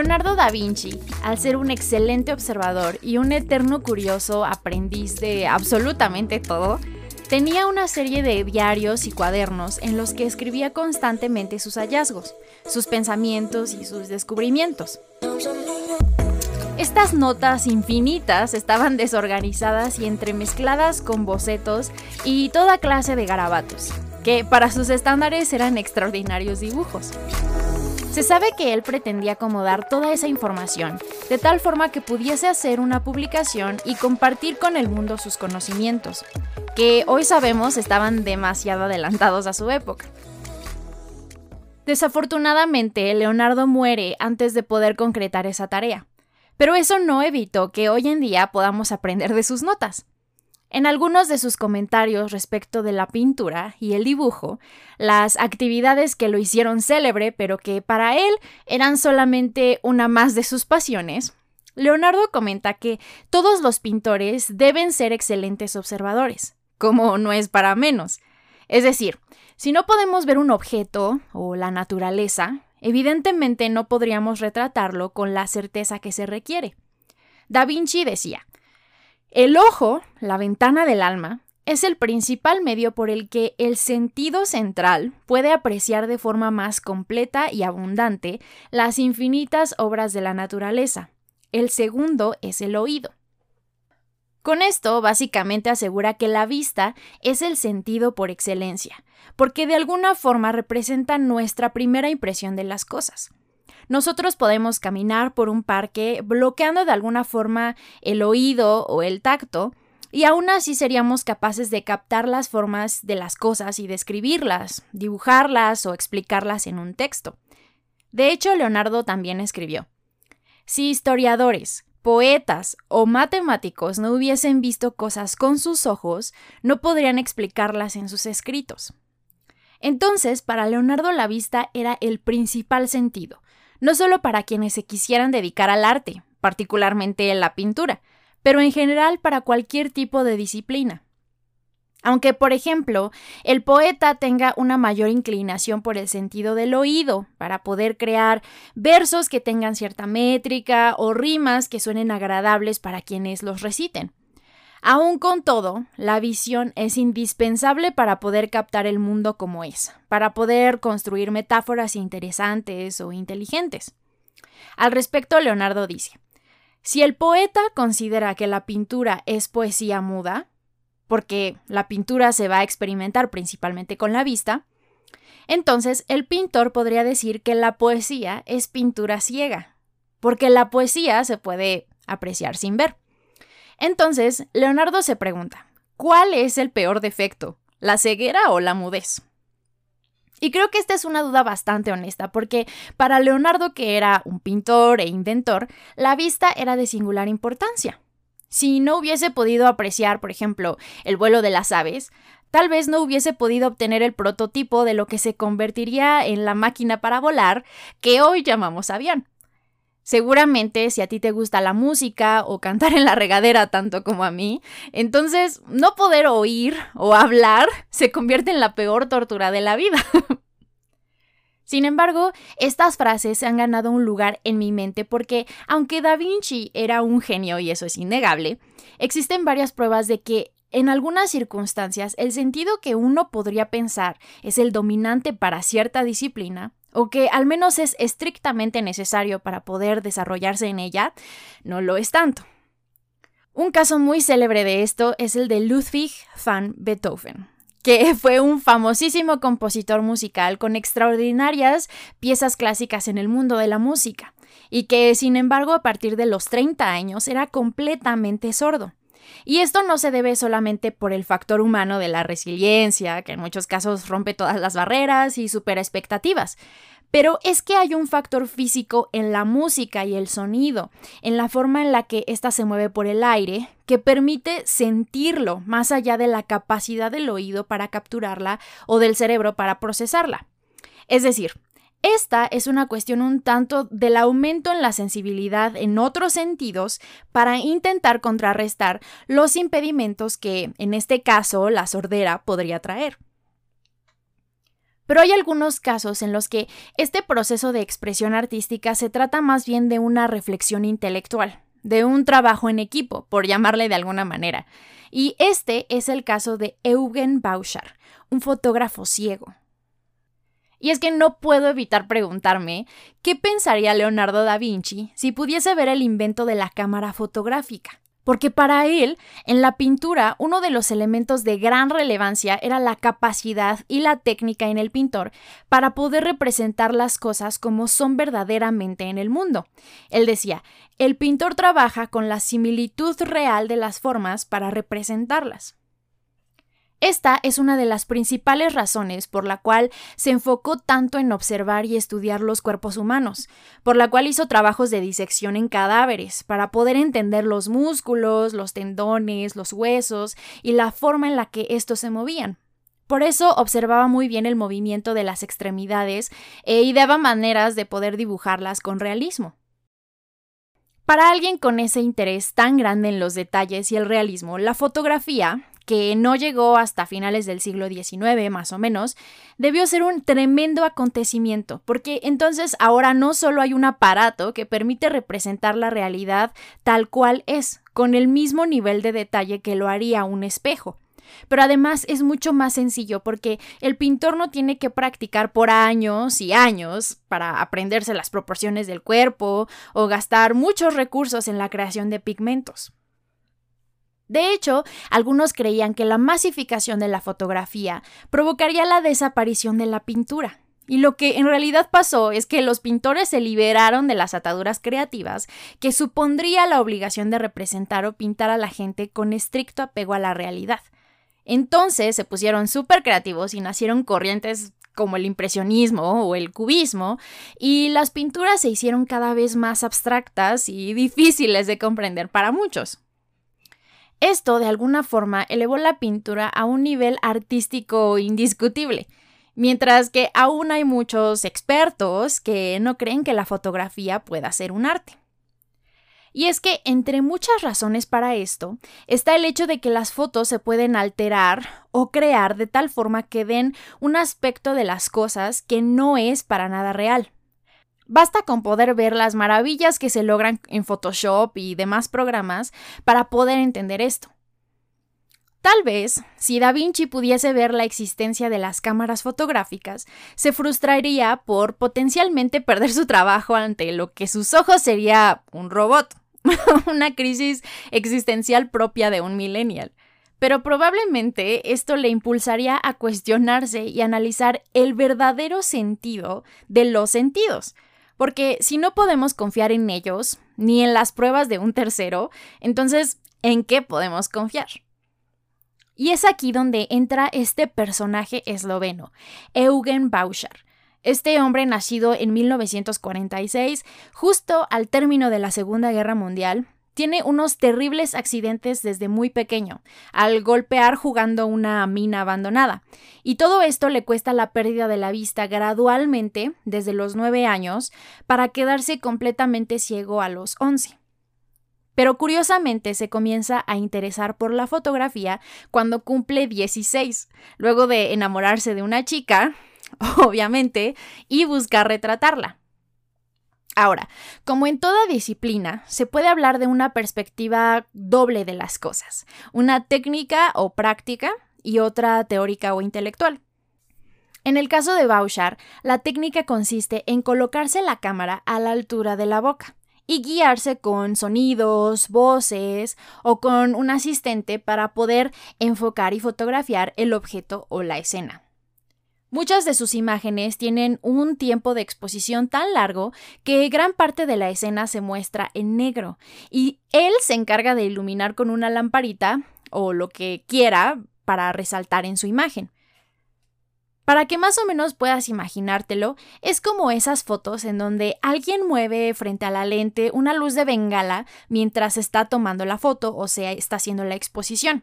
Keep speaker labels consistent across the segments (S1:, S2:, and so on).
S1: Leonardo da Vinci, al ser un excelente observador y un eterno curioso aprendiz de absolutamente todo, tenía una serie de diarios y cuadernos en los que escribía constantemente sus hallazgos, sus pensamientos y sus descubrimientos. Estas notas infinitas estaban desorganizadas y entremezcladas con bocetos y toda clase de garabatos, que para sus estándares eran extraordinarios dibujos. Se sabe que él pretendía acomodar toda esa información, de tal forma que pudiese hacer una publicación y compartir con el mundo sus conocimientos, que hoy sabemos estaban demasiado adelantados a su época. Desafortunadamente, Leonardo muere antes de poder concretar esa tarea, pero eso no evitó que hoy en día podamos aprender de sus notas. En algunos de sus comentarios respecto de la pintura y el dibujo, las actividades que lo hicieron célebre, pero que para él eran solamente una más de sus pasiones, Leonardo comenta que todos los pintores deben ser excelentes observadores, como no es para menos. Es decir, si no podemos ver un objeto o la naturaleza, evidentemente no podríamos retratarlo con la certeza que se requiere. Da Vinci decía, el ojo, la ventana del alma, es el principal medio por el que el sentido central puede apreciar de forma más completa y abundante las infinitas obras de la naturaleza. El segundo es el oído. Con esto, básicamente asegura que la vista es el sentido por excelencia, porque de alguna forma representa nuestra primera impresión de las cosas nosotros podemos caminar por un parque bloqueando de alguna forma el oído o el tacto, y aún así seríamos capaces de captar las formas de las cosas y describirlas, dibujarlas o explicarlas en un texto. De hecho, Leonardo también escribió, si historiadores, poetas o matemáticos no hubiesen visto cosas con sus ojos, no podrían explicarlas en sus escritos. Entonces, para Leonardo la vista era el principal sentido, no solo para quienes se quisieran dedicar al arte, particularmente la pintura, pero en general para cualquier tipo de disciplina. Aunque, por ejemplo, el poeta tenga una mayor inclinación por el sentido del oído, para poder crear versos que tengan cierta métrica o rimas que suenen agradables para quienes los reciten. Aún con todo, la visión es indispensable para poder captar el mundo como es, para poder construir metáforas interesantes o inteligentes. Al respecto, Leonardo dice, si el poeta considera que la pintura es poesía muda, porque la pintura se va a experimentar principalmente con la vista, entonces el pintor podría decir que la poesía es pintura ciega, porque la poesía se puede apreciar sin ver. Entonces, Leonardo se pregunta, ¿cuál es el peor defecto? ¿La ceguera o la mudez? Y creo que esta es una duda bastante honesta, porque para Leonardo, que era un pintor e inventor, la vista era de singular importancia. Si no hubiese podido apreciar, por ejemplo, el vuelo de las aves, tal vez no hubiese podido obtener el prototipo de lo que se convertiría en la máquina para volar que hoy llamamos avión. Seguramente si a ti te gusta la música o cantar en la regadera tanto como a mí, entonces no poder oír o hablar se convierte en la peor tortura de la vida. Sin embargo, estas frases se han ganado un lugar en mi mente porque, aunque Da Vinci era un genio y eso es innegable, existen varias pruebas de que en algunas circunstancias el sentido que uno podría pensar es el dominante para cierta disciplina o que al menos es estrictamente necesario para poder desarrollarse en ella, no lo es tanto. Un caso muy célebre de esto es el de Ludwig van Beethoven, que fue un famosísimo compositor musical con extraordinarias piezas clásicas en el mundo de la música, y que sin embargo a partir de los 30 años era completamente sordo. Y esto no se debe solamente por el factor humano de la resiliencia, que en muchos casos rompe todas las barreras y supera expectativas, pero es que hay un factor físico en la música y el sonido, en la forma en la que ésta se mueve por el aire, que permite sentirlo más allá de la capacidad del oído para capturarla o del cerebro para procesarla. Es decir, esta es una cuestión un tanto del aumento en la sensibilidad en otros sentidos para intentar contrarrestar los impedimentos que, en este caso, la sordera podría traer. Pero hay algunos casos en los que este proceso de expresión artística se trata más bien de una reflexión intelectual, de un trabajo en equipo, por llamarle de alguna manera. Y este es el caso de Eugen Bauchar, un fotógrafo ciego. Y es que no puedo evitar preguntarme qué pensaría Leonardo da Vinci si pudiese ver el invento de la cámara fotográfica. Porque para él, en la pintura, uno de los elementos de gran relevancia era la capacidad y la técnica en el pintor para poder representar las cosas como son verdaderamente en el mundo. Él decía, el pintor trabaja con la similitud real de las formas para representarlas. Esta es una de las principales razones por la cual se enfocó tanto en observar y estudiar los cuerpos humanos, por la cual hizo trabajos de disección en cadáveres, para poder entender los músculos, los tendones, los huesos y la forma en la que estos se movían. Por eso observaba muy bien el movimiento de las extremidades e ideaba maneras de poder dibujarlas con realismo. Para alguien con ese interés tan grande en los detalles y el realismo, la fotografía, que no llegó hasta finales del siglo XIX más o menos, debió ser un tremendo acontecimiento, porque entonces ahora no solo hay un aparato que permite representar la realidad tal cual es, con el mismo nivel de detalle que lo haría un espejo, pero además es mucho más sencillo porque el pintor no tiene que practicar por años y años para aprenderse las proporciones del cuerpo o gastar muchos recursos en la creación de pigmentos. De hecho, algunos creían que la masificación de la fotografía provocaría la desaparición de la pintura. Y lo que en realidad pasó es que los pintores se liberaron de las ataduras creativas que supondría la obligación de representar o pintar a la gente con estricto apego a la realidad. Entonces se pusieron súper creativos y nacieron corrientes como el impresionismo o el cubismo, y las pinturas se hicieron cada vez más abstractas y difíciles de comprender para muchos. Esto, de alguna forma, elevó la pintura a un nivel artístico indiscutible, mientras que aún hay muchos expertos que no creen que la fotografía pueda ser un arte. Y es que entre muchas razones para esto está el hecho de que las fotos se pueden alterar o crear de tal forma que den un aspecto de las cosas que no es para nada real. Basta con poder ver las maravillas que se logran en Photoshop y demás programas para poder entender esto. Tal vez, si Da Vinci pudiese ver la existencia de las cámaras fotográficas, se frustraría por potencialmente perder su trabajo ante lo que sus ojos sería un robot, una crisis existencial propia de un millennial. Pero probablemente esto le impulsaría a cuestionarse y analizar el verdadero sentido de los sentidos, porque si no podemos confiar en ellos, ni en las pruebas de un tercero, entonces, ¿en qué podemos confiar? Y es aquí donde entra este personaje esloveno, Eugen Bauchar. Este hombre nacido en 1946, justo al término de la Segunda Guerra Mundial, tiene unos terribles accidentes desde muy pequeño, al golpear jugando una mina abandonada. Y todo esto le cuesta la pérdida de la vista gradualmente desde los 9 años para quedarse completamente ciego a los 11. Pero curiosamente se comienza a interesar por la fotografía cuando cumple 16, luego de enamorarse de una chica, obviamente, y buscar retratarla. Ahora, como en toda disciplina, se puede hablar de una perspectiva doble de las cosas, una técnica o práctica y otra teórica o intelectual. En el caso de Bauchar, la técnica consiste en colocarse la cámara a la altura de la boca y guiarse con sonidos, voces o con un asistente para poder enfocar y fotografiar el objeto o la escena. Muchas de sus imágenes tienen un tiempo de exposición tan largo que gran parte de la escena se muestra en negro y él se encarga de iluminar con una lamparita o lo que quiera para resaltar en su imagen. Para que más o menos puedas imaginártelo, es como esas fotos en donde alguien mueve frente a la lente una luz de bengala mientras está tomando la foto o sea, está haciendo la exposición.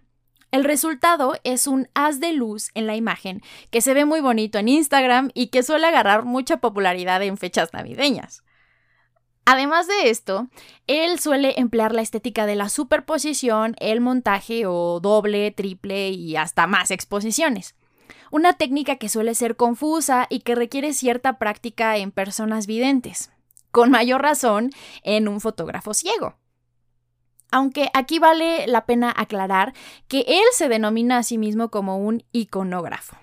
S1: El resultado es un haz de luz en la imagen que se ve muy bonito en Instagram y que suele agarrar mucha popularidad en fechas navideñas. Además de esto, él suele emplear la estética de la superposición, el montaje o doble, triple y hasta más exposiciones. una técnica que suele ser confusa y que requiere cierta práctica en personas videntes, con mayor razón en un fotógrafo ciego. Aunque aquí vale la pena aclarar que él se denomina a sí mismo como un iconógrafo.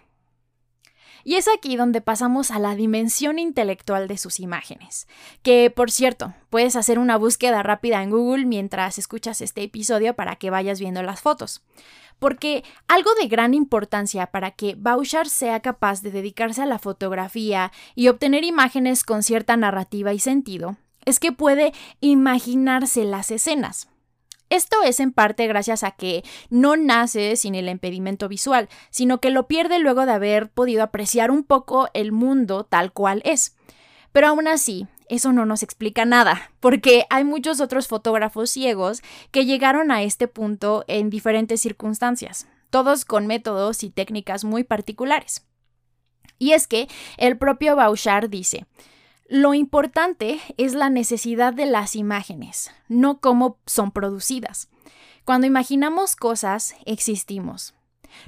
S1: Y es aquí donde pasamos a la dimensión intelectual de sus imágenes. Que, por cierto, puedes hacer una búsqueda rápida en Google mientras escuchas este episodio para que vayas viendo las fotos. Porque algo de gran importancia para que Bouchard sea capaz de dedicarse a la fotografía y obtener imágenes con cierta narrativa y sentido es que puede imaginarse las escenas. Esto es en parte gracias a que no nace sin el impedimento visual, sino que lo pierde luego de haber podido apreciar un poco el mundo tal cual es. Pero aún así, eso no nos explica nada, porque hay muchos otros fotógrafos ciegos que llegaron a este punto en diferentes circunstancias, todos con métodos y técnicas muy particulares. Y es que el propio Bouchard dice, lo importante es la necesidad de las imágenes, no cómo son producidas. Cuando imaginamos cosas, existimos.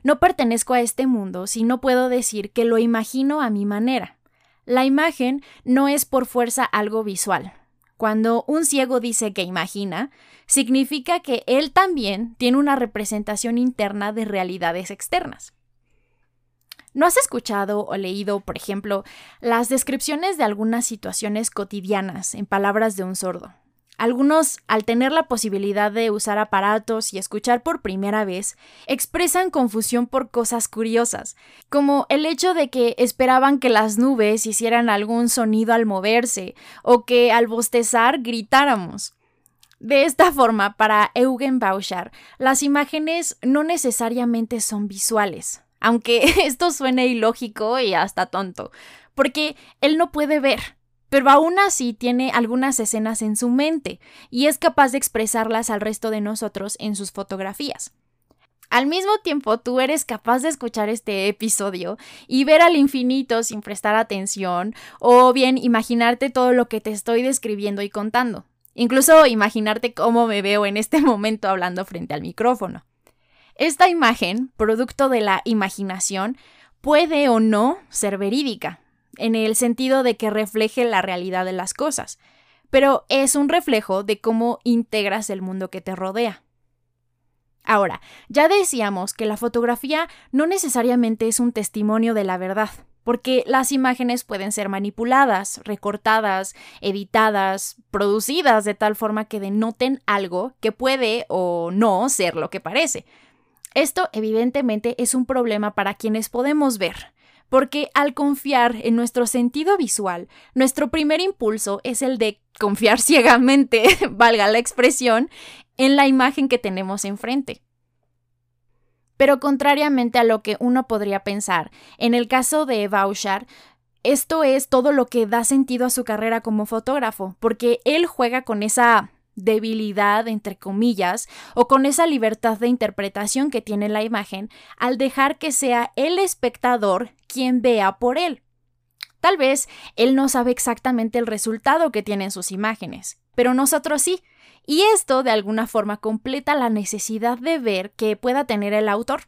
S1: No pertenezco a este mundo si no puedo decir que lo imagino a mi manera. La imagen no es por fuerza algo visual. Cuando un ciego dice que imagina, significa que él también tiene una representación interna de realidades externas. ¿No has escuchado o leído, por ejemplo, las descripciones de algunas situaciones cotidianas en palabras de un sordo? Algunos, al tener la posibilidad de usar aparatos y escuchar por primera vez, expresan confusión por cosas curiosas, como el hecho de que esperaban que las nubes hicieran algún sonido al moverse, o que al bostezar gritáramos. De esta forma, para Eugen Bauchar, las imágenes no necesariamente son visuales, aunque esto suene ilógico y hasta tonto, porque él no puede ver, pero aún así tiene algunas escenas en su mente y es capaz de expresarlas al resto de nosotros en sus fotografías. Al mismo tiempo, tú eres capaz de escuchar este episodio y ver al infinito sin prestar atención, o bien imaginarte todo lo que te estoy describiendo y contando. Incluso imaginarte cómo me veo en este momento hablando frente al micrófono. Esta imagen, producto de la imaginación, puede o no ser verídica, en el sentido de que refleje la realidad de las cosas, pero es un reflejo de cómo integras el mundo que te rodea. Ahora, ya decíamos que la fotografía no necesariamente es un testimonio de la verdad, porque las imágenes pueden ser manipuladas, recortadas, editadas, producidas de tal forma que denoten algo que puede o no ser lo que parece. Esto evidentemente es un problema para quienes podemos ver, porque al confiar en nuestro sentido visual, nuestro primer impulso es el de confiar ciegamente, valga la expresión, en la imagen que tenemos enfrente. Pero contrariamente a lo que uno podría pensar, en el caso de Bouchard, esto es todo lo que da sentido a su carrera como fotógrafo, porque él juega con esa debilidad, entre comillas, o con esa libertad de interpretación que tiene la imagen al dejar que sea el espectador quien vea por él. Tal vez él no sabe exactamente el resultado que tienen sus imágenes, pero nosotros sí, y esto de alguna forma completa la necesidad de ver que pueda tener el autor.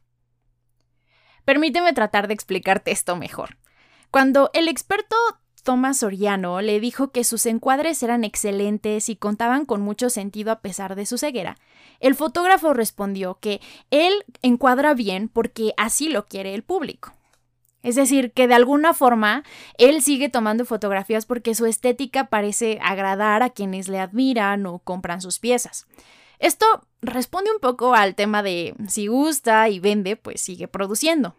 S1: Permíteme tratar de explicarte esto mejor. Cuando el experto Tomás Soriano le dijo que sus encuadres eran excelentes y contaban con mucho sentido a pesar de su ceguera. El fotógrafo respondió que él encuadra bien porque así lo quiere el público. Es decir, que de alguna forma él sigue tomando fotografías porque su estética parece agradar a quienes le admiran o compran sus piezas. Esto responde un poco al tema de si gusta y vende, pues sigue produciendo.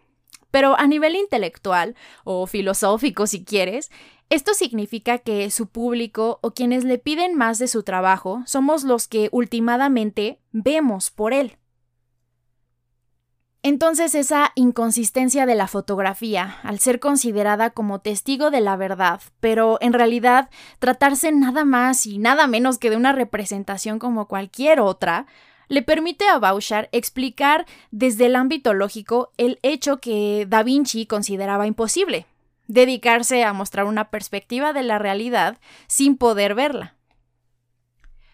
S1: Pero a nivel intelectual o filosófico, si quieres, esto significa que su público o quienes le piden más de su trabajo somos los que últimamente vemos por él. Entonces esa inconsistencia de la fotografía, al ser considerada como testigo de la verdad, pero en realidad tratarse nada más y nada menos que de una representación como cualquier otra, le permite a Bouchard explicar desde el ámbito lógico el hecho que Da Vinci consideraba imposible, dedicarse a mostrar una perspectiva de la realidad sin poder verla.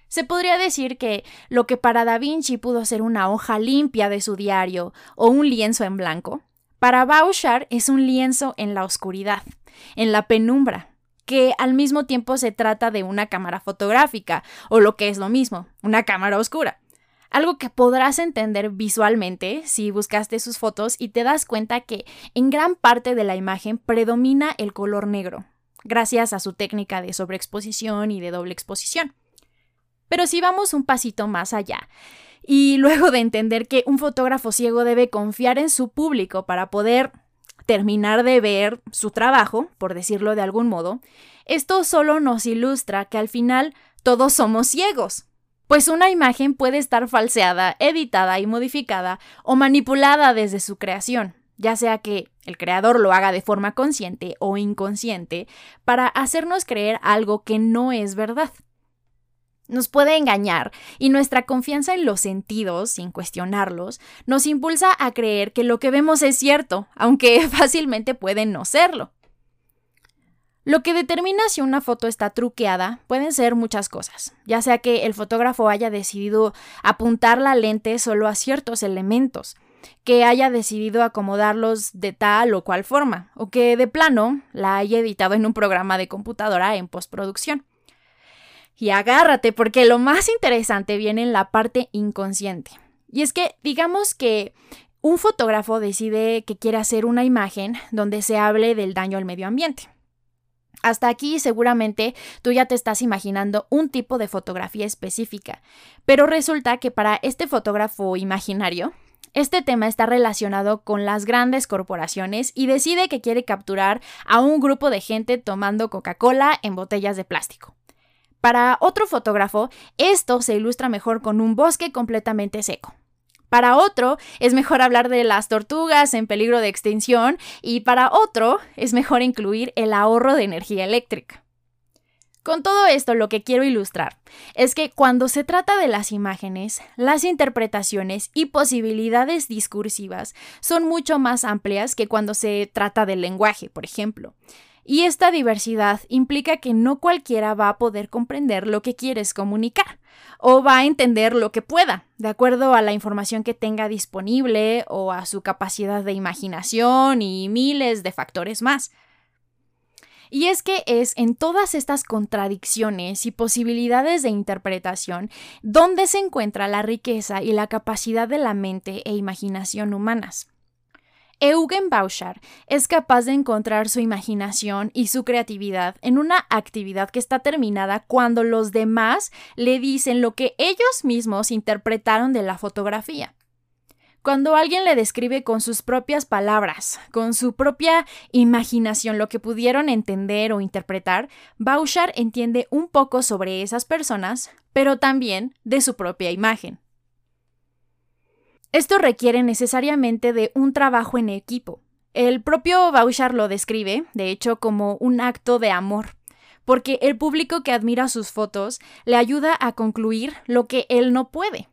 S1: Se podría decir que lo que para Da Vinci pudo ser una hoja limpia de su diario o un lienzo en blanco, Para Bauchar es un lienzo en la oscuridad, en la penumbra, que al mismo tiempo se trata de una cámara fotográfica, o lo que es lo mismo, una cámara oscura. Algo que podrás entender visualmente si buscaste sus fotos y te das cuenta que en gran parte de la imagen predomina el color negro, gracias a su técnica de sobreexposición y de doble exposición. Pero si vamos un pasito más allá, y luego de entender que un fotógrafo ciego debe confiar en su público para poder terminar de ver su trabajo, por decirlo de algún modo, esto solo nos ilustra que al final todos somos ciegos. Pues una imagen puede estar falseada, editada y modificada o manipulada desde su creación, ya sea que el creador lo haga de forma consciente o inconsciente, para hacernos creer algo que no es verdad nos puede engañar y nuestra confianza en los sentidos, sin cuestionarlos, nos impulsa a creer que lo que vemos es cierto, aunque fácilmente puede no serlo. Lo que determina si una foto está truqueada pueden ser muchas cosas, ya sea que el fotógrafo haya decidido apuntar la lente solo a ciertos elementos, que haya decidido acomodarlos de tal o cual forma, o que de plano la haya editado en un programa de computadora en postproducción. Y agárrate, porque lo más interesante viene en la parte inconsciente. Y es que, digamos que un fotógrafo decide que quiere hacer una imagen donde se hable del daño al medio ambiente. Hasta aquí seguramente tú ya te estás imaginando un tipo de fotografía específica, pero resulta que para este fotógrafo imaginario, este tema está relacionado con las grandes corporaciones y decide que quiere capturar a un grupo de gente tomando Coca-Cola en botellas de plástico. Para otro fotógrafo, esto se ilustra mejor con un bosque completamente seco. Para otro, es mejor hablar de las tortugas en peligro de extinción y para otro, es mejor incluir el ahorro de energía eléctrica. Con todo esto lo que quiero ilustrar es que cuando se trata de las imágenes, las interpretaciones y posibilidades discursivas son mucho más amplias que cuando se trata del lenguaje, por ejemplo. Y esta diversidad implica que no cualquiera va a poder comprender lo que quieres comunicar o va a entender lo que pueda, de acuerdo a la información que tenga disponible o a su capacidad de imaginación y miles de factores más. Y es que es en todas estas contradicciones y posibilidades de interpretación donde se encuentra la riqueza y la capacidad de la mente e imaginación humanas. Eugen Bauchar es capaz de encontrar su imaginación y su creatividad en una actividad que está terminada cuando los demás le dicen lo que ellos mismos interpretaron de la fotografía. Cuando alguien le describe con sus propias palabras, con su propia imaginación lo que pudieron entender o interpretar, Bauchar entiende un poco sobre esas personas, pero también de su propia imagen. Esto requiere necesariamente de un trabajo en equipo. El propio Bauchar lo describe, de hecho, como un acto de amor, porque el público que admira sus fotos le ayuda a concluir lo que él no puede.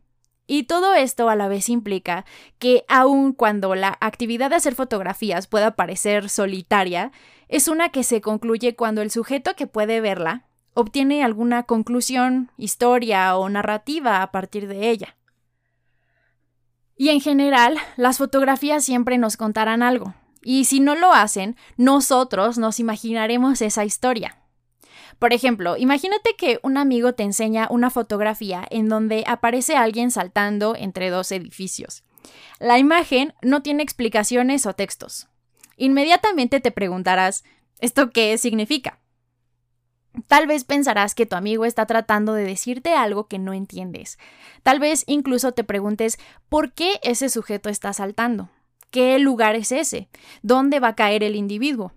S1: Y todo esto a la vez implica que aun cuando la actividad de hacer fotografías pueda parecer solitaria, es una que se concluye cuando el sujeto que puede verla obtiene alguna conclusión, historia o narrativa a partir de ella. Y en general, las fotografías siempre nos contarán algo. Y si no lo hacen, nosotros nos imaginaremos esa historia. Por ejemplo, imagínate que un amigo te enseña una fotografía en donde aparece alguien saltando entre dos edificios. La imagen no tiene explicaciones o textos. Inmediatamente te preguntarás, ¿esto qué significa? Tal vez pensarás que tu amigo está tratando de decirte algo que no entiendes. Tal vez incluso te preguntes por qué ese sujeto está saltando. ¿Qué lugar es ese? ¿Dónde va a caer el individuo?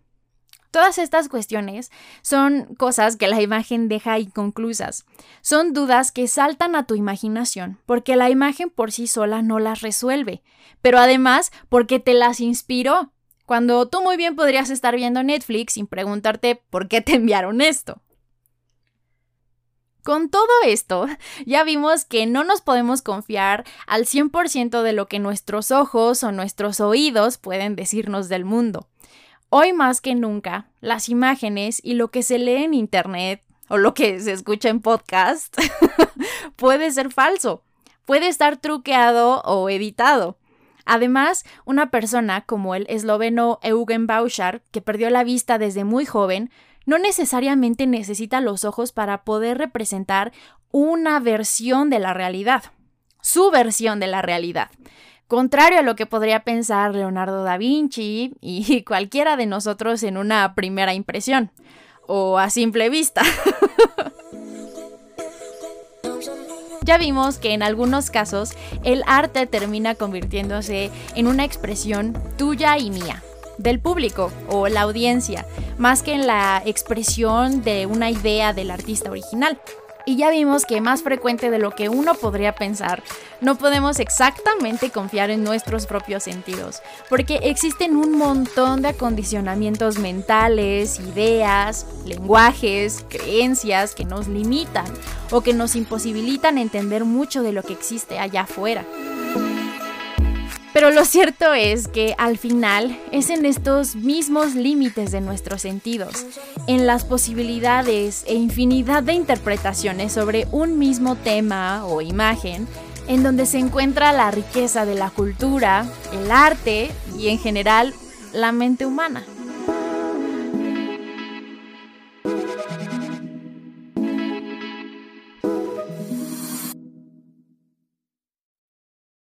S1: Todas estas cuestiones son cosas que la imagen deja inconclusas. Son dudas que saltan a tu imaginación porque la imagen por sí sola no las resuelve, pero además porque te las inspiró. Cuando tú muy bien podrías estar viendo Netflix sin preguntarte por qué te enviaron esto. Con todo esto, ya vimos que no nos podemos confiar al 100% de lo que nuestros ojos o nuestros oídos pueden decirnos del mundo. Hoy más que nunca, las imágenes y lo que se lee en Internet o lo que se escucha en podcast puede ser falso, puede estar truqueado o editado. Además, una persona como el esloveno Eugen Bauschar, que perdió la vista desde muy joven, no necesariamente necesita los ojos para poder representar una versión de la realidad, su versión de la realidad. Contrario a lo que podría pensar Leonardo da Vinci y cualquiera de nosotros en una primera impresión, o a simple vista. Ya vimos que en algunos casos el arte termina convirtiéndose en una expresión tuya y mía, del público o la audiencia, más que en la expresión de una idea del artista original. Y ya vimos que más frecuente de lo que uno podría pensar, no podemos exactamente confiar en nuestros propios sentidos, porque existen un montón de acondicionamientos mentales, ideas, lenguajes, creencias que nos limitan o que nos imposibilitan entender mucho de lo que existe allá afuera. Pero lo cierto es que al final es en estos mismos límites de nuestros sentidos, en las posibilidades e infinidad de interpretaciones sobre un mismo tema o imagen, en donde se encuentra la riqueza de la cultura, el arte y en general la mente humana.